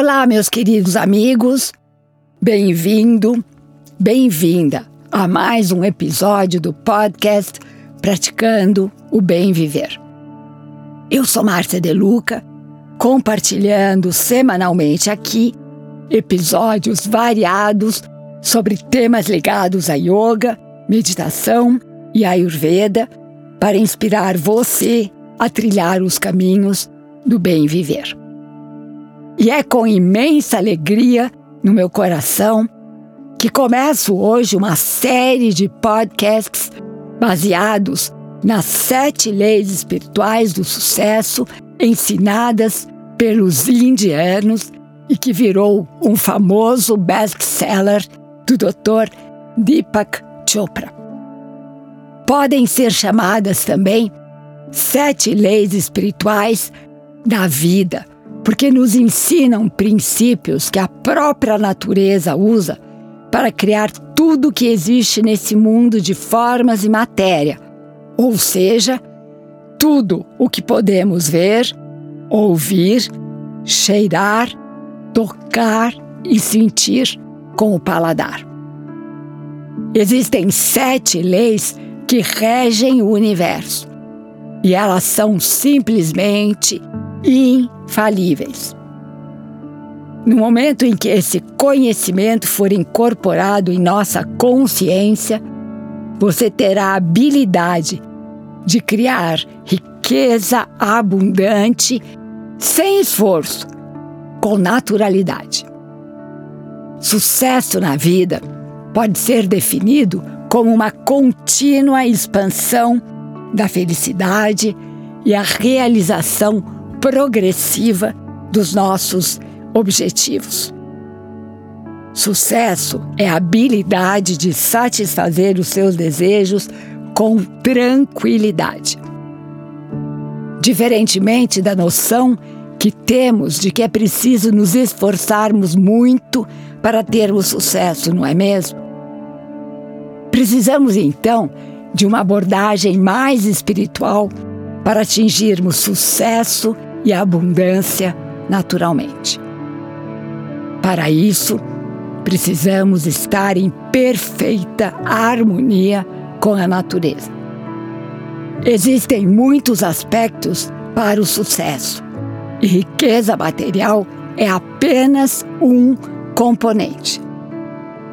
Olá, meus queridos amigos. Bem-vindo, bem-vinda a mais um episódio do podcast Praticando o Bem Viver. Eu sou Márcia De Luca, compartilhando semanalmente aqui episódios variados sobre temas ligados a yoga, meditação e ayurveda para inspirar você a trilhar os caminhos do bem viver. E é com imensa alegria no meu coração que começo hoje uma série de podcasts baseados nas sete leis espirituais do sucesso ensinadas pelos indianos e que virou um famoso best-seller do Dr. Deepak Chopra. Podem ser chamadas também sete leis espirituais da vida, porque nos ensinam princípios que a própria natureza usa para criar tudo que existe nesse mundo de formas e matéria, ou seja, tudo o que podemos ver, ouvir, cheirar, tocar e sentir com o paladar. Existem sete leis que regem o universo e elas são simplesmente infalíveis. No momento em que esse conhecimento for incorporado em nossa consciência, você terá a habilidade de criar riqueza abundante sem esforço, com naturalidade. Sucesso na vida pode ser definido como uma contínua expansão da felicidade e a realização progressiva dos nossos objetivos. Sucesso é a habilidade de satisfazer os seus desejos com tranquilidade. Diferentemente da noção que temos de que é preciso nos esforçarmos muito para termos sucesso, não é mesmo? Precisamos então de uma abordagem mais espiritual para atingirmos sucesso e abundância naturalmente. Para isso, precisamos estar em perfeita harmonia com a natureza. Existem muitos aspectos para o sucesso e riqueza material é apenas um componente.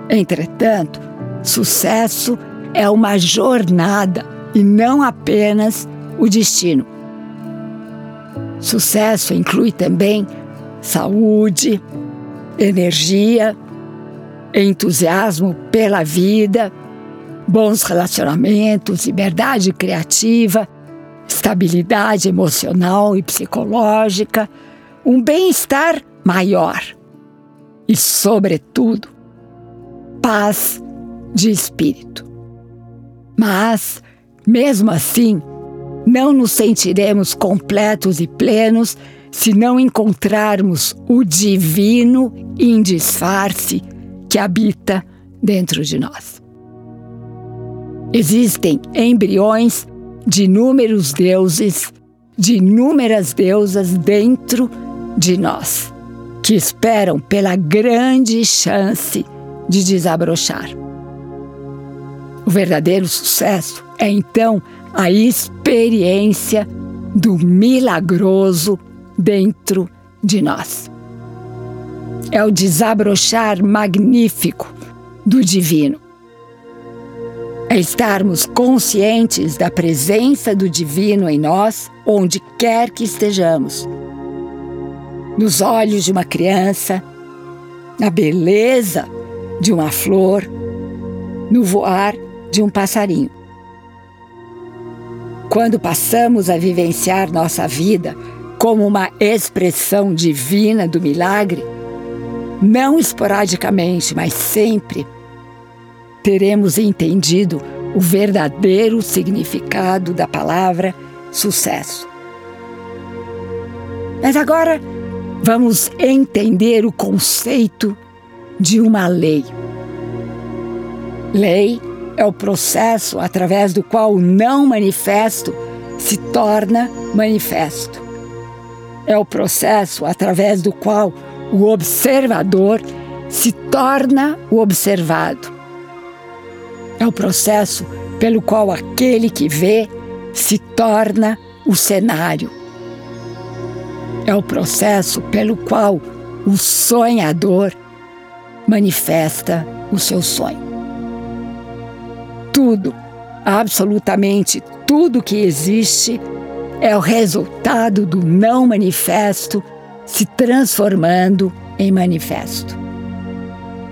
Entretanto, sucesso é uma jornada e não apenas o destino. Sucesso inclui também saúde, energia, entusiasmo pela vida, bons relacionamentos, liberdade criativa, estabilidade emocional e psicológica, um bem-estar maior e, sobretudo, paz de espírito. Mas, mesmo assim, não nos sentiremos completos e plenos se não encontrarmos o divino em disfarce que habita dentro de nós. Existem embriões de inúmeros deuses, de inúmeras deusas dentro de nós, que esperam pela grande chance de desabrochar. O verdadeiro sucesso é então a experiência do milagroso dentro de nós. É o desabrochar magnífico do divino. É estarmos conscientes da presença do divino em nós, onde quer que estejamos. Nos olhos de uma criança, na beleza de uma flor, no voar de um passarinho. Quando passamos a vivenciar nossa vida como uma expressão divina do milagre, não esporadicamente, mas sempre, teremos entendido o verdadeiro significado da palavra sucesso. Mas agora vamos entender o conceito de uma lei. Lei é o processo através do qual o não manifesto se torna manifesto. É o processo através do qual o observador se torna o observado. É o processo pelo qual aquele que vê se torna o cenário. É o processo pelo qual o sonhador manifesta o seu sonho. Tudo, absolutamente tudo que existe, é o resultado do não manifesto se transformando em manifesto.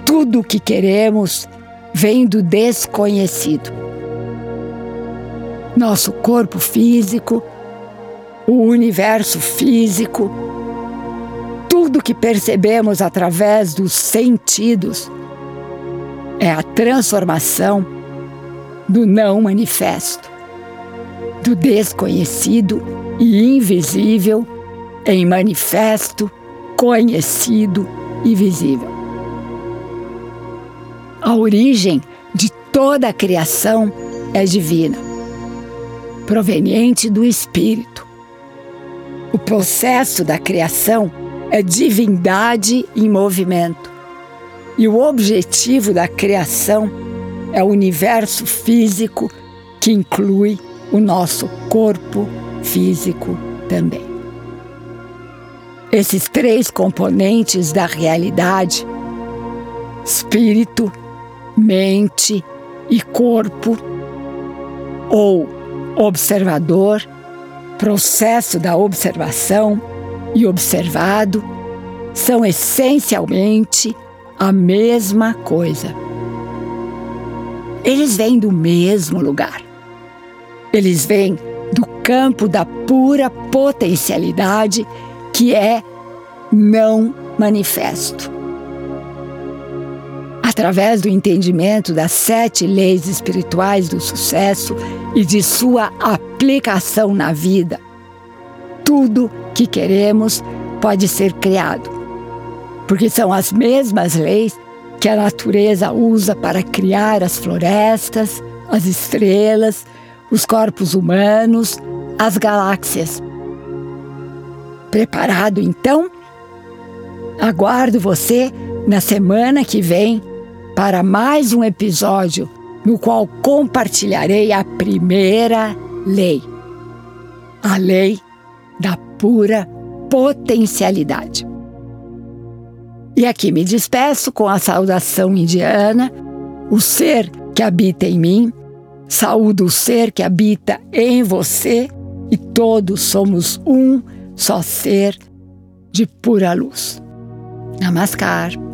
Tudo o que queremos vem do desconhecido. Nosso corpo físico, o universo físico, tudo que percebemos através dos sentidos é a transformação do não manifesto, do desconhecido e invisível em manifesto, conhecido e visível. A origem de toda a criação é divina, proveniente do Espírito. O processo da criação é divindade em movimento. E o objetivo da criação é o universo físico que inclui o nosso corpo físico também. Esses três componentes da realidade, espírito, mente e corpo, ou observador, processo da observação e observado, são essencialmente a mesma coisa. Eles vêm do mesmo lugar. Eles vêm do campo da pura potencialidade que é não manifesto. Através do entendimento das sete leis espirituais do sucesso e de sua aplicação na vida, tudo que queremos pode ser criado. Porque são as mesmas leis que a natureza usa para criar as florestas, as estrelas, os corpos humanos, as galáxias. Preparado então? Aguardo você na semana que vem para mais um episódio no qual compartilharei a primeira lei, a lei da pura potencialidade. E aqui me despeço com a saudação indiana: o ser que habita em mim, saúdo o ser que habita em você, e todos somos um só ser de pura luz. Namaskar.